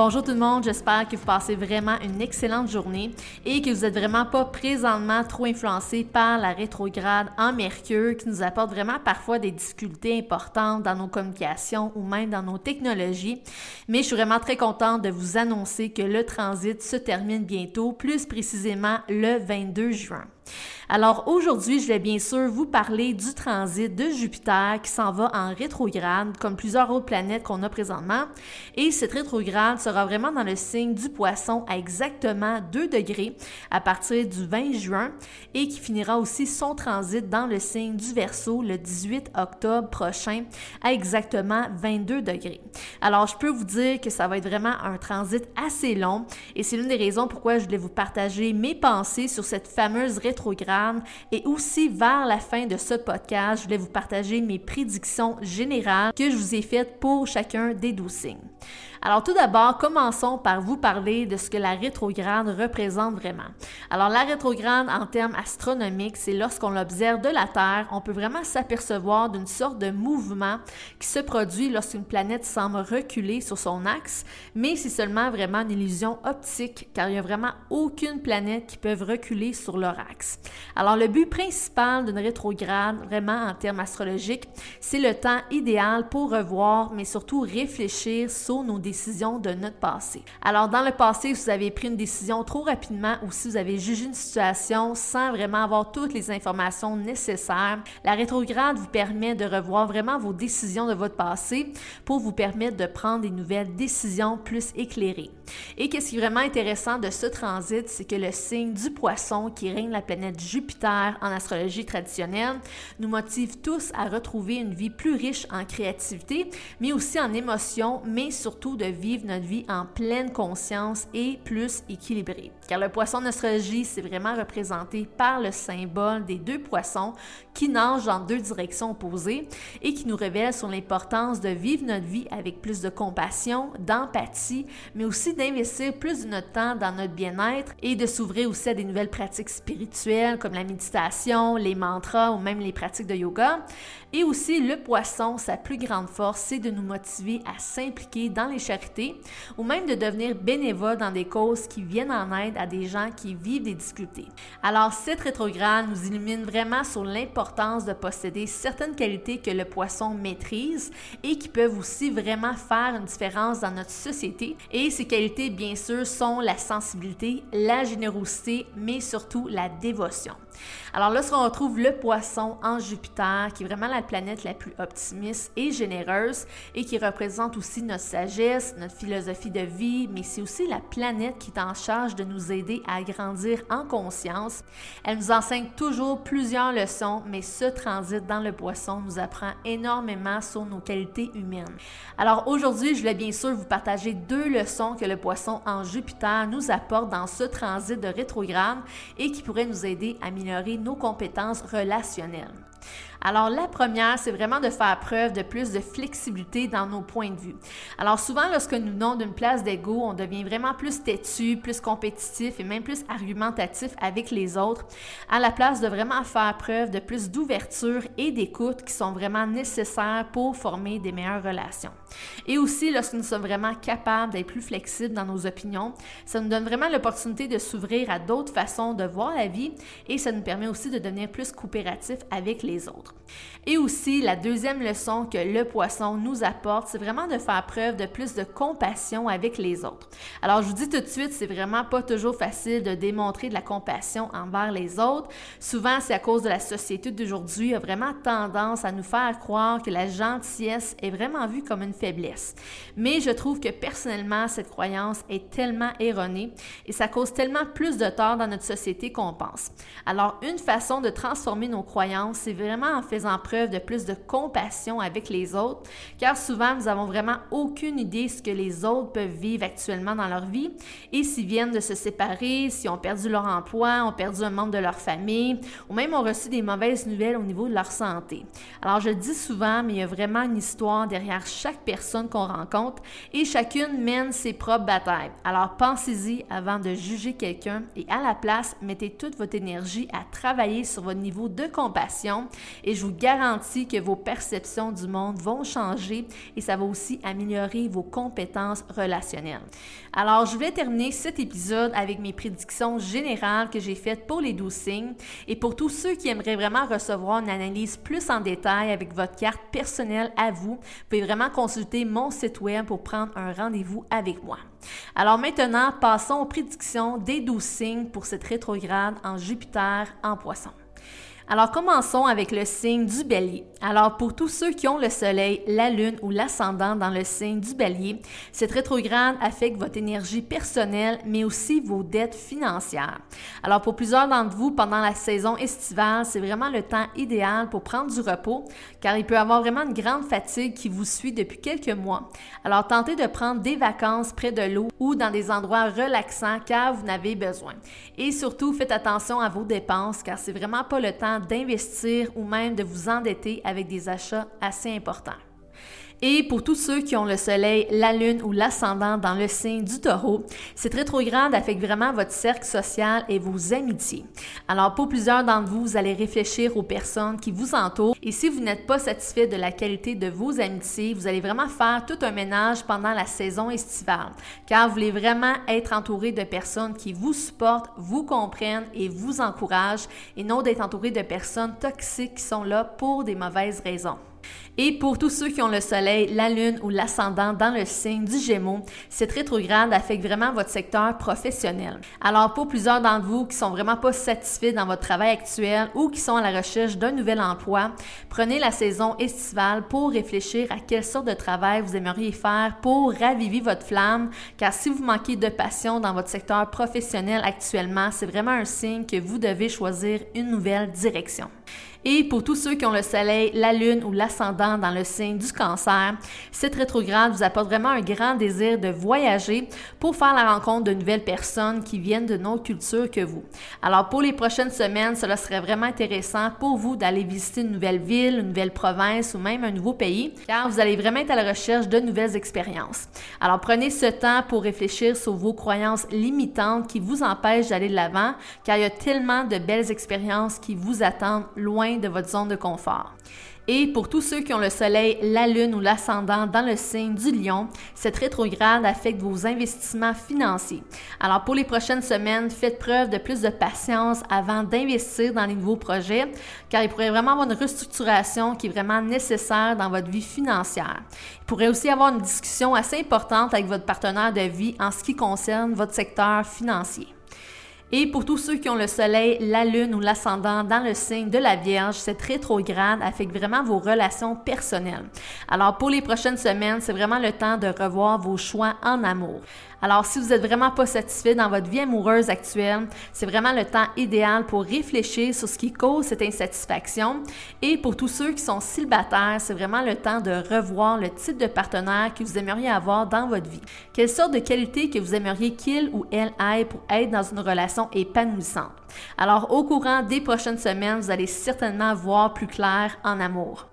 Bonjour tout le monde, j'espère que vous passez vraiment une excellente journée et que vous n'êtes vraiment pas présentement trop influencé par la rétrograde en Mercure qui nous apporte vraiment parfois des difficultés importantes dans nos communications ou même dans nos technologies. Mais je suis vraiment très contente de vous annoncer que le transit se termine bientôt, plus précisément le 22 juin. Alors aujourd'hui, je vais bien sûr vous parler du transit de Jupiter qui s'en va en rétrograde, comme plusieurs autres planètes qu'on a présentement. Et cette rétrograde sera vraiment dans le signe du poisson à exactement 2 degrés à partir du 20 juin et qui finira aussi son transit dans le signe du Verseau le 18 octobre prochain à exactement 22 degrés. Alors je peux vous dire que ça va être vraiment un transit assez long et c'est l'une des raisons pourquoi je voulais vous partager mes pensées sur cette fameuse rétrograde et aussi vers la fin de ce podcast, je voulais vous partager mes prédictions générales que je vous ai faites pour chacun des douze signes. Alors tout d'abord, commençons par vous parler de ce que la rétrograde représente vraiment. Alors la rétrograde en termes astronomiques, c'est lorsqu'on l'observe de la Terre, on peut vraiment s'apercevoir d'une sorte de mouvement qui se produit lorsqu'une planète semble reculer sur son axe, mais c'est seulement vraiment une illusion optique car il n'y a vraiment aucune planète qui peut reculer sur leur axe. Alors le but principal d'une rétrograde, vraiment en termes astrologiques, c'est le temps idéal pour revoir, mais surtout réfléchir sur nos décisions de notre passé. Alors, dans le passé, si vous avez pris une décision trop rapidement ou si vous avez jugé une situation sans vraiment avoir toutes les informations nécessaires, la rétrograde vous permet de revoir vraiment vos décisions de votre passé pour vous permettre de prendre des nouvelles décisions plus éclairées. Et qu'est-ce qui est vraiment intéressant de ce transit, c'est que le signe du poisson qui règne la planète Jupiter en astrologie traditionnelle nous motive tous à retrouver une vie plus riche en créativité, mais aussi en émotions, mais surtout de vivre notre vie en pleine conscience et plus équilibrée. Car le poisson d'astrologie, c'est vraiment représenté par le symbole des deux poissons qui nagent dans deux directions opposées et qui nous révèle sur l'importance de vivre notre vie avec plus de compassion, d'empathie, mais aussi d'investir plus de notre temps dans notre bien-être et de s'ouvrir aussi à des nouvelles pratiques spirituelles comme la méditation, les mantras ou même les pratiques de yoga. Et aussi, le poisson, sa plus grande force, c'est de nous motiver à s'impliquer dans les charités ou même de devenir bénévole dans des causes qui viennent en aide à des gens qui vivent des difficultés. Alors, cette rétrograde nous illumine vraiment sur l'importance de posséder certaines qualités que le poisson maîtrise et qui peuvent aussi vraiment faire une différence dans notre société. Et ces qualités, bien sûr, sont la sensibilité, la générosité, mais surtout la dévotion. Alors lorsqu'on retrouve le poisson en Jupiter, qui est vraiment la planète la plus optimiste et généreuse et qui représente aussi notre sagesse, notre philosophie de vie, mais c'est aussi la planète qui est en charge de nous aider à grandir en conscience. Elle nous enseigne toujours plusieurs leçons, mais ce transit dans le poisson nous apprend énormément sur nos qualités humaines. Alors aujourd'hui, je voulais bien sûr vous partager deux leçons que le poisson en Jupiter nous apporte dans ce transit de rétrograde et qui pourraient nous aider à améliorer nos compétences relationnelles. Alors, la première, c'est vraiment de faire preuve de plus de flexibilité dans nos points de vue. Alors, souvent, lorsque nous venons d'une place d'ego, on devient vraiment plus têtu, plus compétitif et même plus argumentatif avec les autres, à la place de vraiment faire preuve de plus d'ouverture et d'écoute qui sont vraiment nécessaires pour former des meilleures relations. Et aussi, lorsque nous sommes vraiment capables d'être plus flexibles dans nos opinions, ça nous donne vraiment l'opportunité de s'ouvrir à d'autres façons de voir la vie et ça nous permet aussi de devenir plus coopératif avec les autres. Et aussi, la deuxième leçon que le poisson nous apporte, c'est vraiment de faire preuve de plus de compassion avec les autres. Alors, je vous dis tout de suite, c'est vraiment pas toujours facile de démontrer de la compassion envers les autres. Souvent, c'est à cause de la société d'aujourd'hui, a vraiment tendance à nous faire croire que la gentillesse est vraiment vue comme une faiblesse. Mais je trouve que personnellement, cette croyance est tellement erronée et ça cause tellement plus de tort dans notre société qu'on pense. Alors, une façon de transformer nos croyances, c'est vraiment en faisant preuve de plus de compassion avec les autres, car souvent, nous avons vraiment aucune idée de ce que les autres peuvent vivre actuellement dans leur vie et s'ils viennent de se séparer, s'ils ont perdu leur emploi, ont perdu un membre de leur famille ou même ont reçu des mauvaises nouvelles au niveau de leur santé. Alors, je le dis souvent, mais il y a vraiment une histoire derrière chaque personne qu'on rencontre et chacune mène ses propres batailles. Alors, pensez-y avant de juger quelqu'un et à la place, mettez toute votre énergie à travailler sur votre niveau de compassion et je vous garantis que vos perceptions du monde vont changer et ça va aussi améliorer vos compétences relationnelles. Alors, je vais terminer cet épisode avec mes prédictions générales que j'ai faites pour les 12 signes et pour tous ceux qui aimeraient vraiment recevoir une analyse plus en détail avec votre carte personnelle à vous, vous pouvez vraiment consulter mon site web pour prendre un rendez-vous avec moi. Alors maintenant, passons aux prédictions des 12 signes pour cette rétrograde en Jupiter en poisson. Alors commençons avec le signe du bélier. Alors pour tous ceux qui ont le soleil, la lune ou l'ascendant dans le signe du bélier, cette rétrograde affecte votre énergie personnelle mais aussi vos dettes financières. Alors pour plusieurs d'entre vous, pendant la saison estivale, c'est vraiment le temps idéal pour prendre du repos car il peut y avoir vraiment une grande fatigue qui vous suit depuis quelques mois. Alors tentez de prendre des vacances près de l'eau ou dans des endroits relaxants car vous n'avez besoin. Et surtout, faites attention à vos dépenses car c'est vraiment pas le temps d'investir ou même de vous endetter avec des achats assez importants. Et pour tous ceux qui ont le soleil, la lune ou l'ascendant dans le signe du taureau, cette rétrograde affecte vraiment votre cercle social et vos amitiés. Alors pour plusieurs d'entre vous, vous allez réfléchir aux personnes qui vous entourent et si vous n'êtes pas satisfait de la qualité de vos amitiés, vous allez vraiment faire tout un ménage pendant la saison estivale car vous voulez vraiment être entouré de personnes qui vous supportent, vous comprennent et vous encouragent et non d'être entouré de personnes toxiques qui sont là pour des mauvaises raisons. Et pour tous ceux qui ont le soleil, la lune ou l'ascendant dans le signe du Gémeaux, cette rétrograde affecte vraiment votre secteur professionnel. Alors pour plusieurs d'entre vous qui sont vraiment pas satisfaits dans votre travail actuel ou qui sont à la recherche d'un nouvel emploi, prenez la saison estivale pour réfléchir à quelle sorte de travail vous aimeriez faire pour raviver votre flamme, car si vous manquez de passion dans votre secteur professionnel actuellement, c'est vraiment un signe que vous devez choisir une nouvelle direction. Et pour tous ceux qui ont le soleil, la lune ou l'ascendant dans le signe du cancer, cette rétrograde vous apporte vraiment un grand désir de voyager pour faire la rencontre de nouvelles personnes qui viennent de notre culture que vous. Alors pour les prochaines semaines, cela serait vraiment intéressant pour vous d'aller visiter une nouvelle ville, une nouvelle province ou même un nouveau pays, car vous allez vraiment être à la recherche de nouvelles expériences. Alors prenez ce temps pour réfléchir sur vos croyances limitantes qui vous empêchent d'aller de l'avant, car il y a tellement de belles expériences qui vous attendent loin de votre zone de confort. Et pour tous ceux qui ont le soleil, la lune ou l'ascendant dans le signe du lion, cette rétrograde affecte vos investissements financiers. Alors pour les prochaines semaines, faites preuve de plus de patience avant d'investir dans les nouveaux projets, car il pourrait vraiment avoir une restructuration qui est vraiment nécessaire dans votre vie financière. Il pourrait aussi avoir une discussion assez importante avec votre partenaire de vie en ce qui concerne votre secteur financier. Et pour tous ceux qui ont le soleil, la lune ou l'ascendant dans le signe de la Vierge, cette rétrograde affecte vraiment vos relations personnelles. Alors pour les prochaines semaines, c'est vraiment le temps de revoir vos choix en amour. Alors, si vous êtes vraiment pas satisfait dans votre vie amoureuse actuelle, c'est vraiment le temps idéal pour réfléchir sur ce qui cause cette insatisfaction. Et pour tous ceux qui sont célibataires, c'est vraiment le temps de revoir le type de partenaire que vous aimeriez avoir dans votre vie. Quelle sorte de qualité que vous aimeriez qu'il ou elle ait pour être dans une relation épanouissante. Alors, au courant des prochaines semaines, vous allez certainement voir plus clair en amour.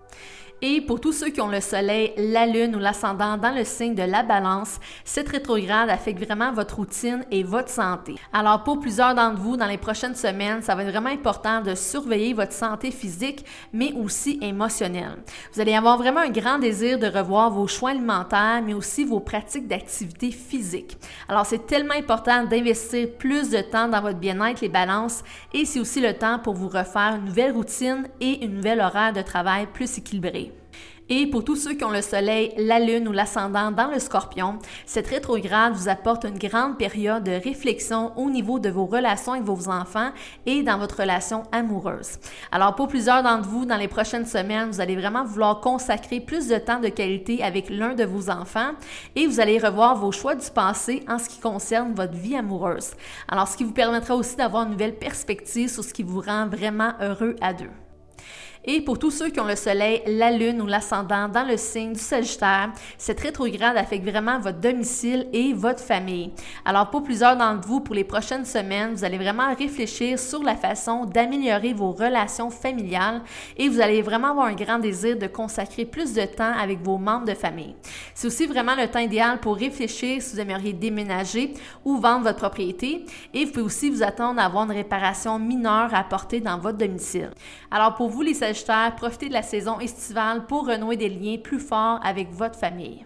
Et pour tous ceux qui ont le soleil, la lune ou l'ascendant dans le signe de la balance, cette rétrograde affecte vraiment votre routine et votre santé. Alors pour plusieurs d'entre vous, dans les prochaines semaines, ça va être vraiment important de surveiller votre santé physique, mais aussi émotionnelle. Vous allez avoir vraiment un grand désir de revoir vos choix alimentaires, mais aussi vos pratiques d'activité physique. Alors c'est tellement important d'investir plus de temps dans votre bien-être, les balances, et c'est aussi le temps pour vous refaire une nouvelle routine et une nouvelle horaire de travail plus équilibrée. Et pour tous ceux qui ont le soleil, la lune ou l'ascendant dans le scorpion, cette rétrograde vous apporte une grande période de réflexion au niveau de vos relations avec vos enfants et dans votre relation amoureuse. Alors pour plusieurs d'entre vous, dans les prochaines semaines, vous allez vraiment vouloir consacrer plus de temps de qualité avec l'un de vos enfants et vous allez revoir vos choix du passé en ce qui concerne votre vie amoureuse. Alors ce qui vous permettra aussi d'avoir une nouvelle perspective sur ce qui vous rend vraiment heureux à deux. Et pour tous ceux qui ont le soleil, la lune ou l'ascendant dans le signe du Sagittaire, cette rétrograde affecte vraiment votre domicile et votre famille. Alors pour plusieurs d'entre vous, pour les prochaines semaines, vous allez vraiment réfléchir sur la façon d'améliorer vos relations familiales et vous allez vraiment avoir un grand désir de consacrer plus de temps avec vos membres de famille. C'est aussi vraiment le temps idéal pour réfléchir si vous aimeriez déménager ou vendre votre propriété et vous pouvez aussi vous attendre à avoir une réparation mineure à apporter dans votre domicile. Alors pour vous les Sagittaires, profitez de la saison estivale pour renouer des liens plus forts avec votre famille.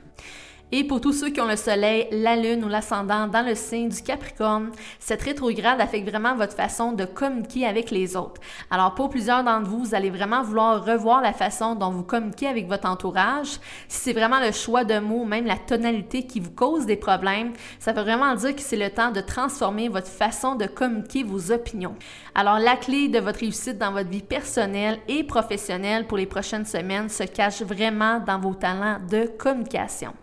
Et pour tous ceux qui ont le soleil, la lune ou l'ascendant dans le signe du Capricorne, cette rétrograde affecte vraiment votre façon de communiquer avec les autres. Alors pour plusieurs d'entre vous, vous allez vraiment vouloir revoir la façon dont vous communiquez avec votre entourage. Si c'est vraiment le choix de mots, même la tonalité qui vous cause des problèmes, ça veut vraiment dire que c'est le temps de transformer votre façon de communiquer vos opinions. Alors la clé de votre réussite dans votre vie personnelle et professionnelle pour les prochaines semaines se cache vraiment dans vos talents de communication.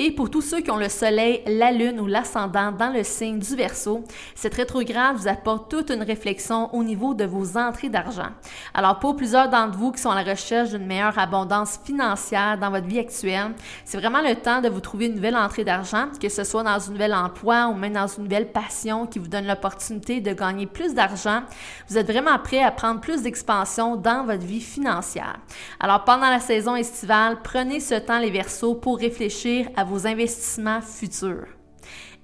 Et pour tous ceux qui ont le soleil, la lune ou l'ascendant dans le signe du Verseau, cette rétrograde vous apporte toute une réflexion au niveau de vos entrées d'argent. Alors pour plusieurs d'entre vous qui sont à la recherche d'une meilleure abondance financière dans votre vie actuelle, c'est vraiment le temps de vous trouver une nouvelle entrée d'argent, que ce soit dans un nouvel emploi ou même dans une nouvelle passion qui vous donne l'opportunité de gagner plus d'argent. Vous êtes vraiment prêt à prendre plus d'expansion dans votre vie financière. Alors pendant la saison estivale, prenez ce temps les Verseaux pour réfléchir à vos investissements futurs.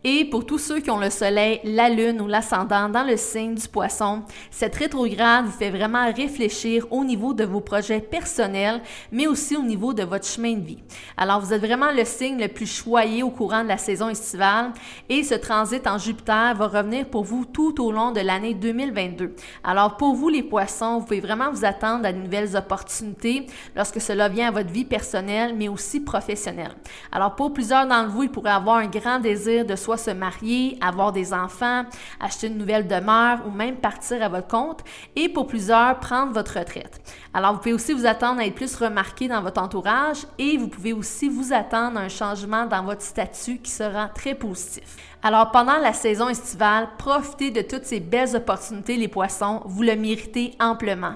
Et pour tous ceux qui ont le soleil, la lune ou l'ascendant dans le signe du poisson, cette rétrograde vous fait vraiment réfléchir au niveau de vos projets personnels, mais aussi au niveau de votre chemin de vie. Alors vous êtes vraiment le signe le plus choyé au courant de la saison estivale et ce transit en Jupiter va revenir pour vous tout au long de l'année 2022. Alors pour vous les poissons, vous pouvez vraiment vous attendre à de nouvelles opportunités lorsque cela vient à votre vie personnelle, mais aussi professionnelle. Alors pour plusieurs d'entre vous, il pourrait avoir un grand désir de se marier, avoir des enfants, acheter une nouvelle demeure ou même partir à votre compte et pour plusieurs, prendre votre retraite. Alors, vous pouvez aussi vous attendre à être plus remarqué dans votre entourage et vous pouvez aussi vous attendre à un changement dans votre statut qui sera très positif. Alors, pendant la saison estivale, profitez de toutes ces belles opportunités, les poissons. Vous le méritez amplement.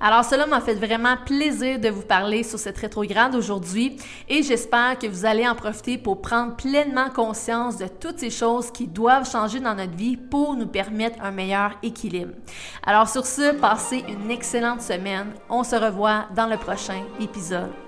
Alors, cela m'a fait vraiment plaisir de vous parler sur cette rétrograde aujourd'hui et j'espère que vous allez en profiter pour prendre pleinement conscience de toutes ces choses qui doivent changer dans notre vie pour nous permettre un meilleur équilibre. Alors, sur ce, passez une excellente semaine. On se revoit dans le prochain épisode.